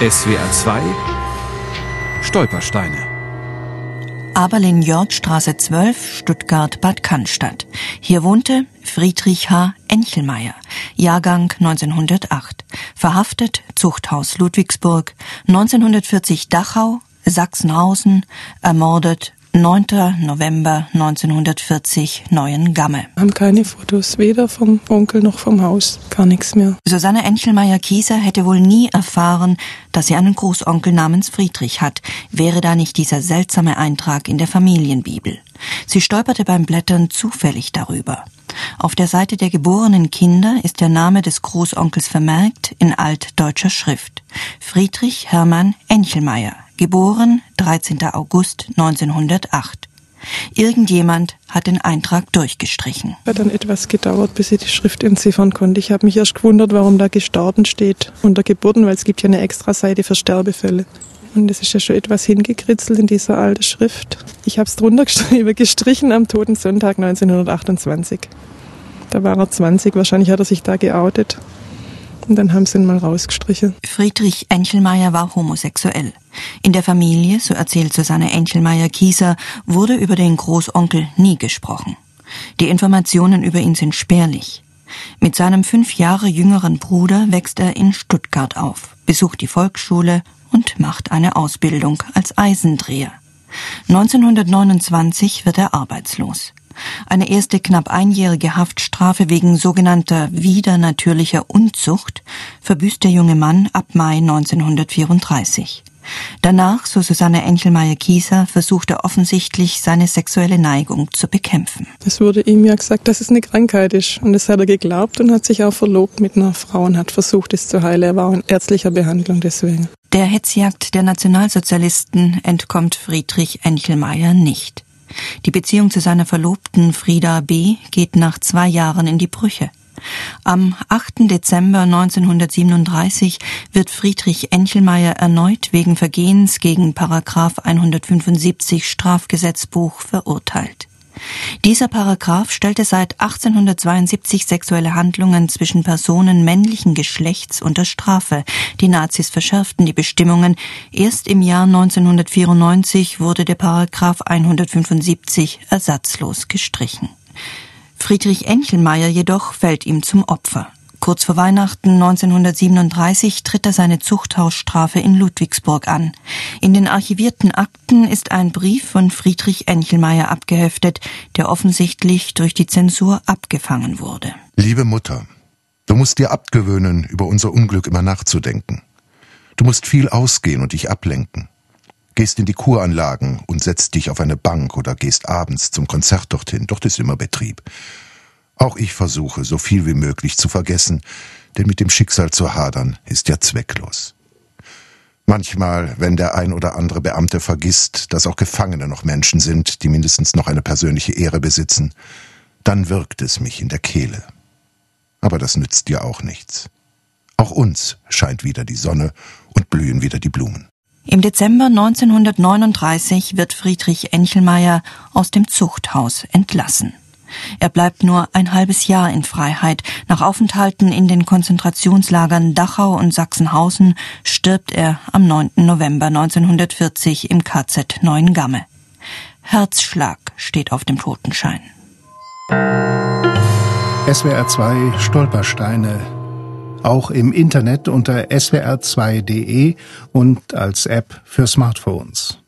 SWR 2 Stolpersteine Aberlin-Jörg-Straße 12, Stuttgart-Bad Cannstatt. Hier wohnte Friedrich H. Enchelmeier, Jahrgang 1908. Verhaftet, Zuchthaus Ludwigsburg, 1940 Dachau, Sachsenhausen, ermordet 9. November 1940 Neuengamme. Wir haben keine Fotos, weder vom Onkel noch vom Haus, gar nichts mehr. Susanne Enchelmeier-Kieser hätte wohl nie erfahren, dass sie einen Großonkel namens Friedrich hat, wäre da nicht dieser seltsame Eintrag in der Familienbibel. Sie stolperte beim Blättern zufällig darüber. Auf der Seite der geborenen Kinder ist der Name des Großonkels vermerkt in altdeutscher Schrift. Friedrich Hermann Enchelmeier, geboren 13. August 1908. Irgendjemand hat den Eintrag durchgestrichen. Hat dann etwas gedauert, bis ich die Schrift entziffern konnte. Ich habe mich erst gewundert, warum da gestorben steht unter Geburten, weil es gibt ja eine extra Seite für Sterbefälle. Und es ist ja schon etwas hingekritzelt in dieser alten Schrift. Ich habe es drunter geschrieben, gestrichen am Toten Sonntag 1928. Da war er 20, wahrscheinlich hat er sich da geoutet. Und dann haben sie ihn mal rausgestrichen. Friedrich Enchelmeier war homosexuell. In der Familie, so erzählt Susanne Enchelmeier-Kieser, wurde über den Großonkel nie gesprochen. Die Informationen über ihn sind spärlich. Mit seinem fünf Jahre jüngeren Bruder wächst er in Stuttgart auf, besucht die Volksschule und macht eine Ausbildung als Eisendreher. 1929 wird er arbeitslos. Eine erste knapp einjährige Haftstrafe wegen sogenannter widernatürlicher Unzucht verbüßt der junge Mann ab Mai 1934. Danach, so Susanne Enchelmeier-Kieser, versucht er offensichtlich, seine sexuelle Neigung zu bekämpfen. Es wurde ihm ja gesagt, dass es eine Krankheit ist. Und das hat er geglaubt und hat sich auch verlobt mit einer Frau und hat versucht, es zu heilen. Er war in ärztlicher Behandlung deswegen. Der Hetzjagd der Nationalsozialisten entkommt Friedrich Enchelmeier nicht. Die Beziehung zu seiner Verlobten Frieda B. geht nach zwei Jahren in die Brüche. Am 8. Dezember 1937 wird Friedrich Enchelmeier erneut wegen Vergehens gegen Paragraph 175 Strafgesetzbuch verurteilt. Dieser Paragraph stellte seit 1872 sexuelle Handlungen zwischen Personen männlichen Geschlechts unter Strafe. Die Nazis verschärften die Bestimmungen. Erst im Jahr 1994 wurde der Paragraph 175 ersatzlos gestrichen. Friedrich Enchelmeier jedoch fällt ihm zum Opfer. Kurz vor Weihnachten 1937 tritt er seine Zuchthausstrafe in Ludwigsburg an. In den archivierten Akten ist ein Brief von Friedrich Enchelmeier abgeheftet, der offensichtlich durch die Zensur abgefangen wurde. Liebe Mutter, du musst dir abgewöhnen, über unser Unglück immer nachzudenken. Du musst viel ausgehen und dich ablenken. Gehst in die Kuranlagen und setzt dich auf eine Bank oder gehst abends zum Konzert dorthin. Dort ist immer Betrieb. Auch ich versuche, so viel wie möglich zu vergessen, denn mit dem Schicksal zu hadern ist ja zwecklos. Manchmal, wenn der ein oder andere Beamte vergisst, dass auch Gefangene noch Menschen sind, die mindestens noch eine persönliche Ehre besitzen, dann wirkt es mich in der Kehle. Aber das nützt dir auch nichts. Auch uns scheint wieder die Sonne und blühen wieder die Blumen. Im Dezember 1939 wird Friedrich Enchelmeier aus dem Zuchthaus entlassen. Er bleibt nur ein halbes Jahr in Freiheit. Nach Aufenthalten in den Konzentrationslagern Dachau und Sachsenhausen stirbt er am 9. November 1940 im KZ Neuengamme. Herzschlag steht auf dem Totenschein. SWR 2 Stolpersteine. Auch im Internet unter swr2.de und als App für Smartphones.